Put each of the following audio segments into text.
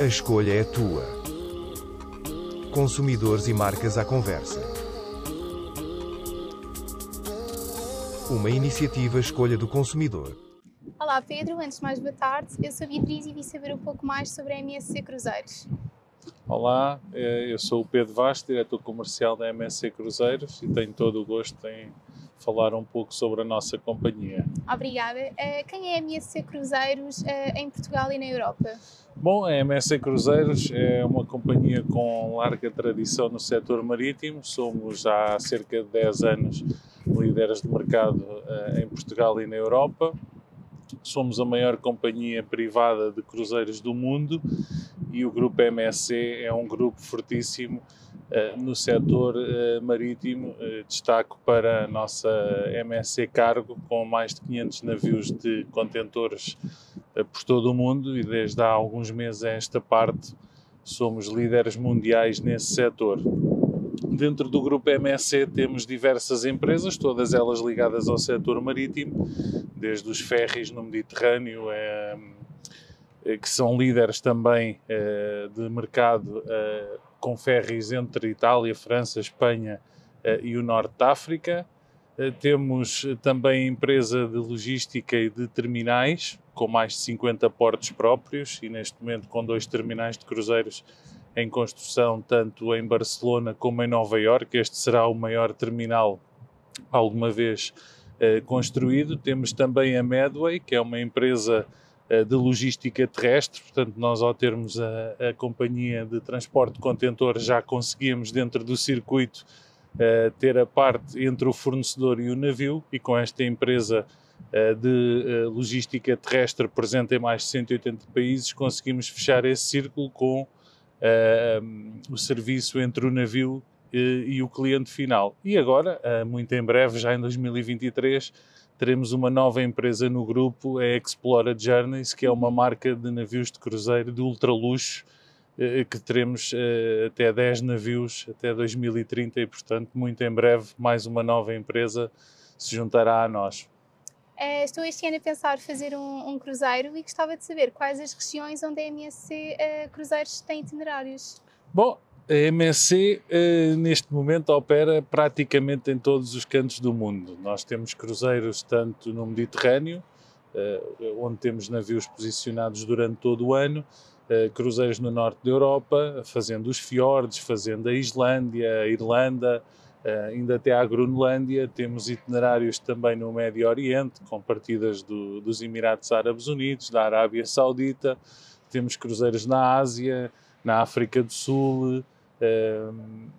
A escolha é tua. Consumidores e marcas à conversa. Uma iniciativa Escolha do Consumidor. Olá Pedro, antes de mais boa tarde. Eu sou Beatriz e vim saber um pouco mais sobre a MSC Cruzeiros. Olá, eh, eu sou o Pedro Vaz, diretor comercial da MSC Cruzeiros e tenho todo o gosto em falar um pouco sobre a nossa companhia. Obrigada. Eh, quem é a MSC Cruzeiros eh, em Portugal e na Europa? Bom, a MSC Cruzeiros é uma companhia com larga tradição no setor marítimo. Somos há cerca de 10 anos líderes de mercado em Portugal e na Europa. Somos a maior companhia privada de cruzeiros do mundo e o grupo MSC é um grupo fortíssimo uh, no setor uh, marítimo. Destaco para a nossa MSC Cargo, com mais de 500 navios de contentores por todo o mundo e desde há alguns meses a esta parte somos líderes mundiais nesse setor. Dentro do grupo MSC temos diversas empresas, todas elas ligadas ao setor marítimo, desde os ferries no Mediterrâneo, é, que são líderes também é, de mercado com ferries entre Itália, França, Espanha e o Norte de África. Temos também empresa de logística e de terminais, com mais de 50 portos próprios e neste momento com dois terminais de cruzeiros em construção tanto em Barcelona como em Nova Iorque. Este será o maior terminal alguma vez eh, construído. Temos também a Medway, que é uma empresa eh, de logística terrestre, portanto, nós ao termos a, a companhia de transporte de contentores já conseguimos dentro do circuito eh, ter a parte entre o fornecedor e o navio e com esta empresa de logística terrestre presente em mais de 180 países conseguimos fechar esse círculo com uh, o serviço entre o navio e, o cliente final. E agora, uh, muito em breve, já em 2023, teremos uma nova empresa no grupo, a Explora Journeys, que é uma marca de navios de cruzeiro de ultraluxo, uh, que teremos até 10 navios até 2030 e, portanto, muito em breve, mais uma nova empresa se juntará a nós. Uh, estou este ano a pensar fazer um, um, cruzeiro e gostava de saber quais as regiões onde a MSC eh, Cruzeiros tem itinerários. Bom, a MSC eh, neste momento opera praticamente em todos os cantos do mundo. Nós temos cruzeiros tanto no Mediterrâneo, onde temos navios posicionados durante todo o ano, cruzeiros no norte da Europa, fazendo os fiordes, fazendo a Islândia, a Irlanda, Uh, ainda até à Grunlândia, temos itinerários também no Médio Oriente, com partidas do, dos Emirados Árabes Unidos, da Arábia Saudita, temos cruzeiros na Ásia, na África do Sul, uh,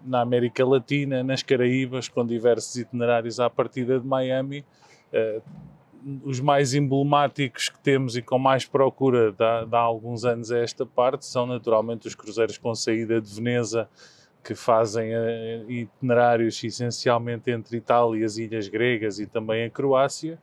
na América Latina, nas Caraíbas, com diversos itinerários à partida de Miami. Os mais emblemáticos que temos e com mais procura há, alguns anos a esta parte são naturalmente os cruzeiros com saída de Veneza que fazem uh, itinerários essencialmente entre Itália, as ilhas gregas e também a Croácia.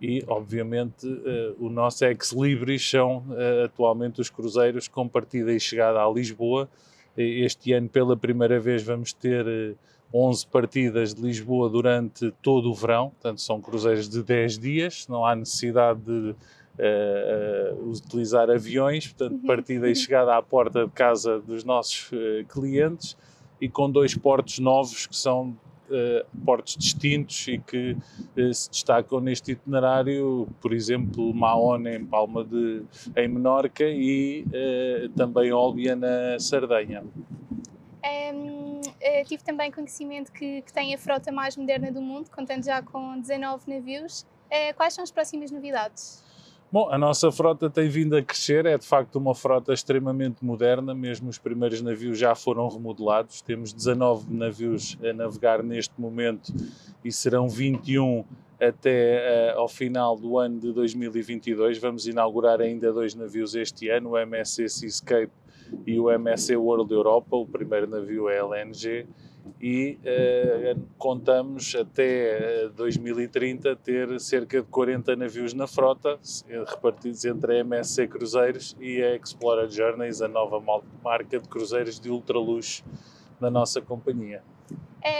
E, obviamente, uh, o nosso ex-libris são uh, atualmente os cruzeiros com partida e chegada a Lisboa. Este ano, pela primeira vez, vamos ter 11 partidas de Lisboa durante todo o verão, portanto, são cruzeiros de 10 dias, não há necessidade de uh, utilizar aviões, portanto, uhum. partida e chegada à porta de casa dos nossos uh, clientes e com dois portos novos que são portos distintos e que se destacam neste itinerário, por exemplo, Mahone em Palma de em Menorca e também Olbia na Sardenha. Um, tive também conhecimento que, que tem a frota mais moderna do mundo, contando já com 19 navios. Uh, quais são as próximas novidades? Bom, a nossa frota tem vindo a crescer, é de facto uma frota extremamente moderna, mesmo os primeiros navios já foram remodelados. Temos 19 navios a navegar neste momento e serão 21 até uh, ao final do ano de 2022. Vamos inaugurar ainda dois navios este ano, o MSC Seascape e o MSC World Europa. O primeiro navio é LNG e uh, contamos até 2030 eh, ter cerca de 40 navios na frota, repartidos entre a MSC Cruzeiros e a Explorer Journeys, a nova marca de cruzeiros de ultraluxo da nossa companhia.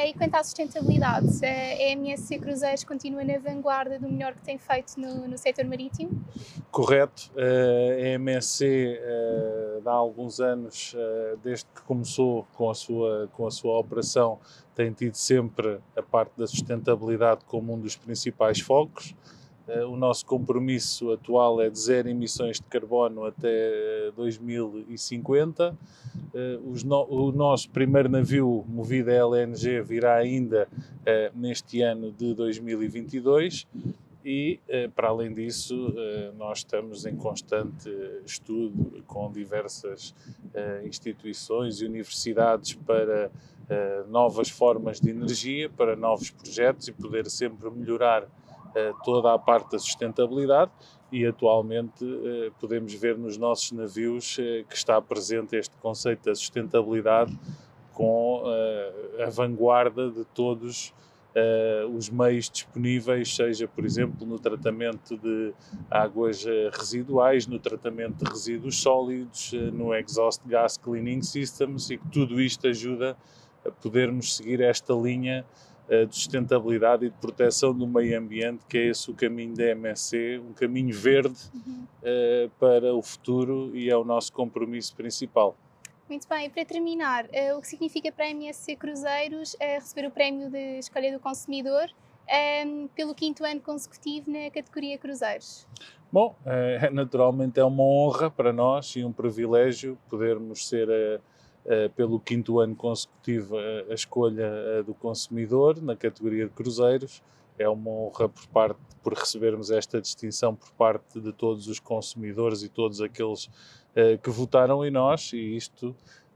e quanto à sustentabilidade, a MSC Cruzeiros continua na vanguarda do melhor que tem feito no, no setor marítimo? Correto. A MSC, há alguns anos, desde que começou com a sua, com a sua operação, tem tido sempre a parte da sustentabilidade como um dos principais focos. Eh, o nosso compromisso atual é de zero emissões de carbono até 2050. Eh, o nosso primeiro navio movido a LNG virá ainda eh, neste ano de 2022 e, para além disso, nós estamos em constante estudo com diversas instituições e universidades para novas formas de energia, para novos projetos e poder sempre melhorar eh, toda a parte da sustentabilidade. E atualmente eh, podemos ver nos nossos navios eh, que está presente este conceito da sustentabilidade com a vanguarda de todos os meios disponíveis, seja, por exemplo, no tratamento de águas residuais, no tratamento de resíduos sólidos, no exhaust gas cleaning systems e que tudo isto ajuda a podermos seguir esta linha eh, de sustentabilidade e de proteção do meio ambiente, que é esse o caminho da MSC, um caminho verde uhum. uh, para o futuro e é o nosso compromisso principal. Muito bem, para terminar, uh, o que significa para a MSC Cruzeiros uh, receber o prémio de escolha do consumidor um, ehm, pelo quinto ano consecutivo na categoria Cruzeiros? Bom, naturalmente é uma honra para nós e um privilégio podermos ser pelo quinto ano consecutivo a, escolha do consumidor na categoria de cruzeiros. É uma honra por parte por recebermos esta distinção por parte de todos os consumidores e todos aqueles uh, que votaram em nós e isto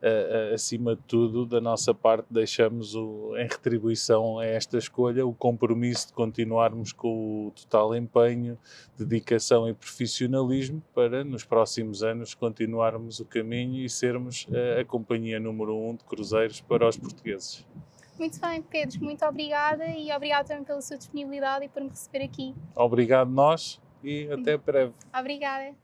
uh, acima de tudo, da nossa parte, deixamos o, em retribuição a esta escolha o compromisso de continuarmos com o total empenho, dedicação e profissionalismo para, nos próximos anos, continuarmos o caminho e sermos a, a companhia número um de cruzeiros para os portugueses. Muito bem, Pedro, muito obrigada e obrigado também pela sua disponibilidade e por me receber aqui. Obrigado nós e até breve. Obrigada.